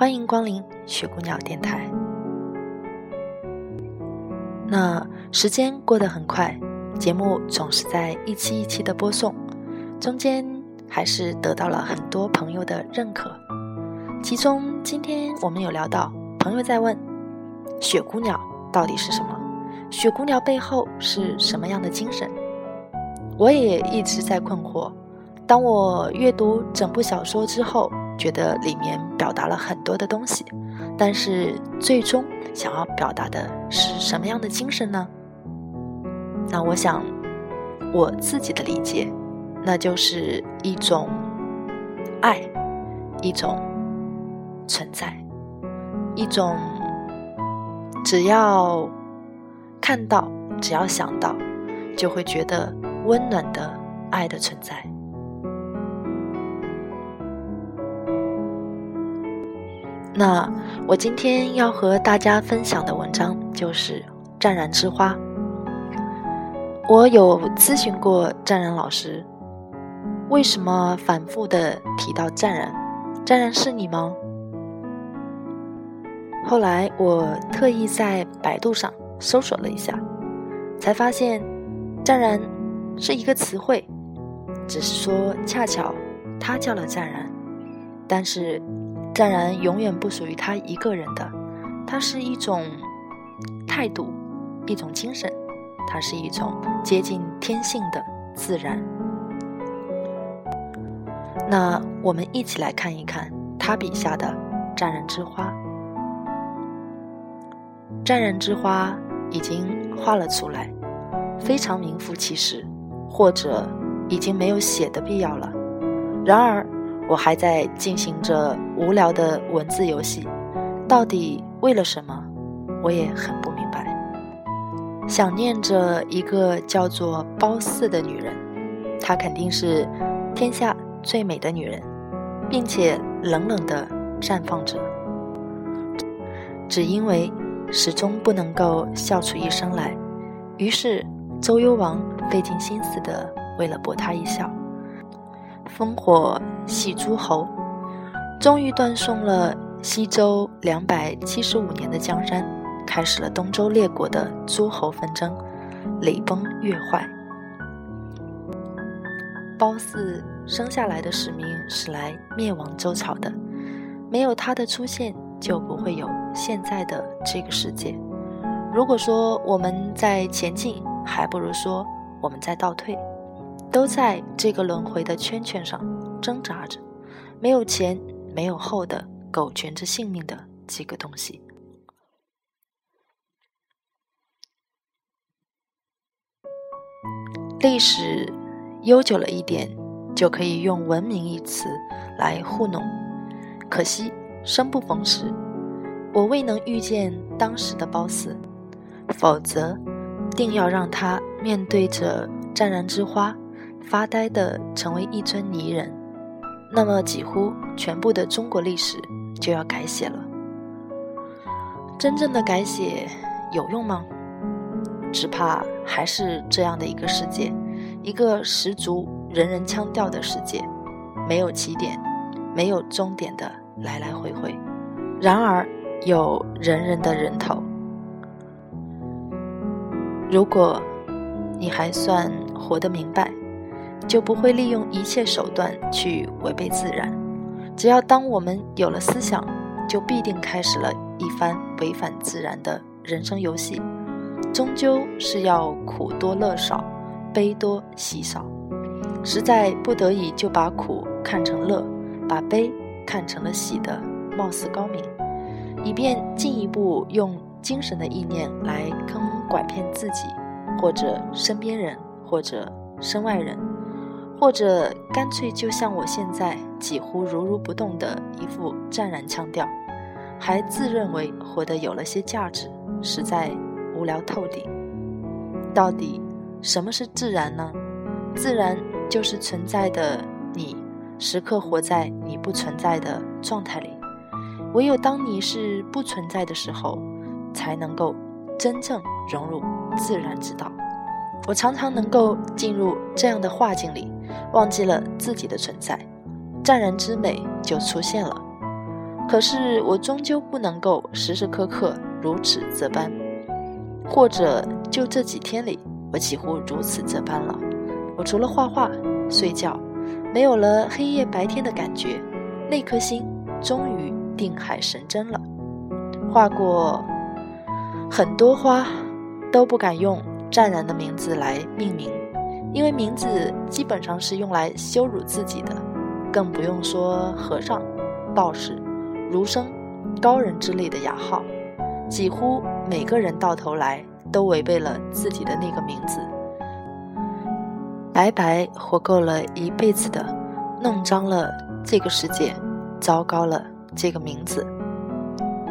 欢迎光临雪姑娘电台。那时间过得很快，节目总是在一期一期的播送，中间还是得到了很多朋友的认可。其中今天我们有聊到，朋友在问雪姑娘到底是什么？雪姑娘背后是什么样的精神？我也一直在困惑。当我阅读整部小说之后，觉得里面表达了很多的东西，但是最终想要表达的是什么样的精神呢？那我想，我自己的理解，那就是一种爱，一种存在，一种只要看到，只要想到，就会觉得温暖的爱的存在。那我今天要和大家分享的文章就是《湛然之花》。我有咨询过湛然老师，为什么反复的提到湛然？湛然是你吗？后来我特意在百度上搜索了一下，才发现湛然是一个词汇，只是说恰巧他叫了湛然，但是。湛然永远不属于他一个人的，它是一种态度，一种精神，它是一种接近天性的自然。那我们一起来看一看他笔下的湛然之花。湛然之花已经画了出来，非常名副其实，或者已经没有写的必要了。然而。我还在进行着无聊的文字游戏，到底为了什么？我也很不明白。想念着一个叫做褒姒的女人，她肯定是天下最美的女人，并且冷冷的绽放着，只因为始终不能够笑出一声来。于是周幽王费尽心思的为了博她一笑。烽火戏诸侯，终于断送了西周两百七十五年的江山，开始了东周列国的诸侯纷争，礼崩乐坏。褒姒生下来的使命是来灭亡周朝的，没有他的出现，就不会有现在的这个世界。如果说我们在前进，还不如说我们在倒退。都在这个轮回的圈圈上挣扎着，没有前，没有后的苟全着性命的几个东西。历史悠久了一点，就可以用“文明”一词来糊弄。可惜生不逢时，我未能遇见当时的褒姒，否则定要让他面对着湛然之花。发呆的成为一尊泥人，那么几乎全部的中国历史就要改写了。真正的改写有用吗？只怕还是这样的一个世界，一个十足人人腔调的世界，没有起点，没有终点的来来回回，然而有人人的人头。如果你还算活得明白。就不会利用一切手段去违背自然。只要当我们有了思想，就必定开始了一番违反自然的人生游戏。终究是要苦多乐少，悲多喜少。实在不得已，就把苦看成乐，把悲看成了喜的，貌似高明，以便进一步用精神的意念来坑拐骗自己，或者身边人，或者身外人。或者干脆就像我现在几乎如如不动的一副湛然腔调，还自认为活得有了些价值，实在无聊透顶。到底什么是自然呢？自然就是存在的你，时刻活在你不存在的状态里。唯有当你是不存在的时候，才能够真正融入自然之道。我常常能够进入这样的画境里，忘记了自己的存在，湛然之美就出现了。可是我终究不能够时时刻刻如此这般，或者就这几天里，我几乎如此这般了。我除了画画、睡觉，没有了黑夜白天的感觉。那颗心终于定海神针了。画过很多花，都不敢用。湛然的名字来命名，因为名字基本上是用来羞辱自己的，更不用说和尚、道士、儒生、高人之类的雅号。几乎每个人到头来都违背了自己的那个名字，白白活够了一辈子的，弄脏了这个世界，糟糕了这个名字，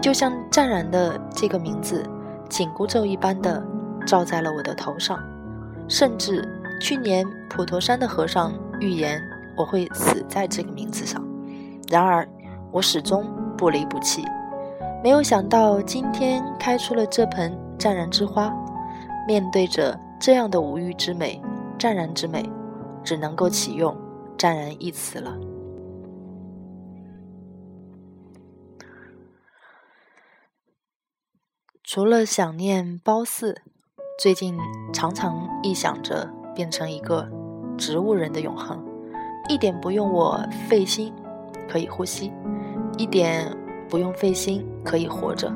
就像湛然的这个名字，紧箍咒一般的。罩在了我的头上，甚至去年普陀山的和尚预言我会死在这个名字上。然而我始终不离不弃，没有想到今天开出了这盆湛然之花。面对着这样的无欲之美、湛然之美，只能够启用“湛然”一词了。除了想念褒姒。最近常常臆想着变成一个植物人的永恒，一点不用我费心可以呼吸，一点不用费心可以活着，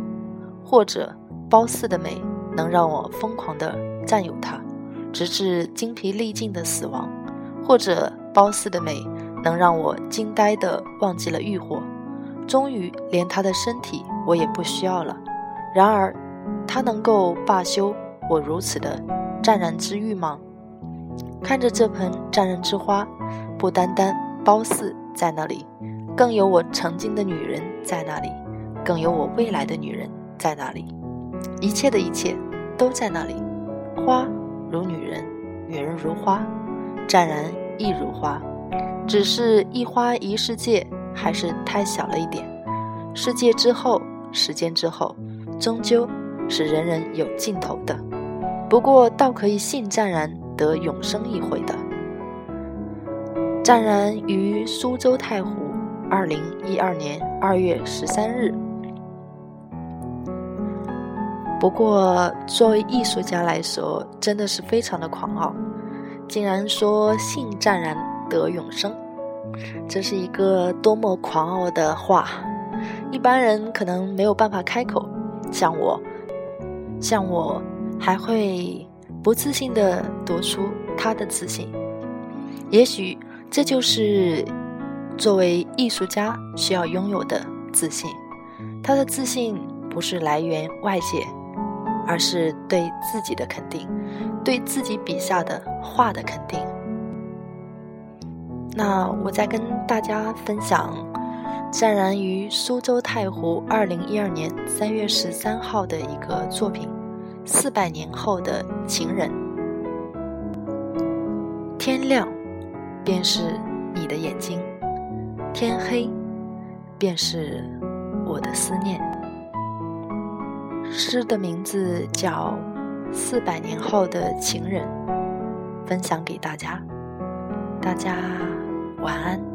或者褒姒的美能让我疯狂的占有它，直至精疲力尽的死亡，或者褒姒的美能让我惊呆的忘记了欲火，终于连她的身体我也不需要了。然而，她能够罢休。我如此的湛然之欲吗？看着这盆湛然之花，不单单褒姒在那里，更有我曾经的女人在那里，更有我未来的女人在那里，一切的一切都在那里。花如女人，女人如花，湛然亦如花，只是一花一世界还是太小了一点。世界之后，时间之后，终究是人人有尽头的。不过，倒可以信湛然得永生一回的。湛然于苏州太湖，二零一二年二月十三日。不过，作为艺术家来说，真的是非常的狂傲，竟然说信湛然得永生，这是一个多么狂傲的话！一般人可能没有办法开口，像我，像我。还会不自信的读出他的自信，也许这就是作为艺术家需要拥有的自信。他的自信不是来源外界，而是对自己的肯定，对自己笔下的画的肯定。那我再跟大家分享，湛然于苏州太湖二零一二年三月十三号的一个作品。四百年后的情人，天亮，便是你的眼睛；天黑，便是我的思念。诗的名字叫《四百年后的情人》，分享给大家。大家晚安。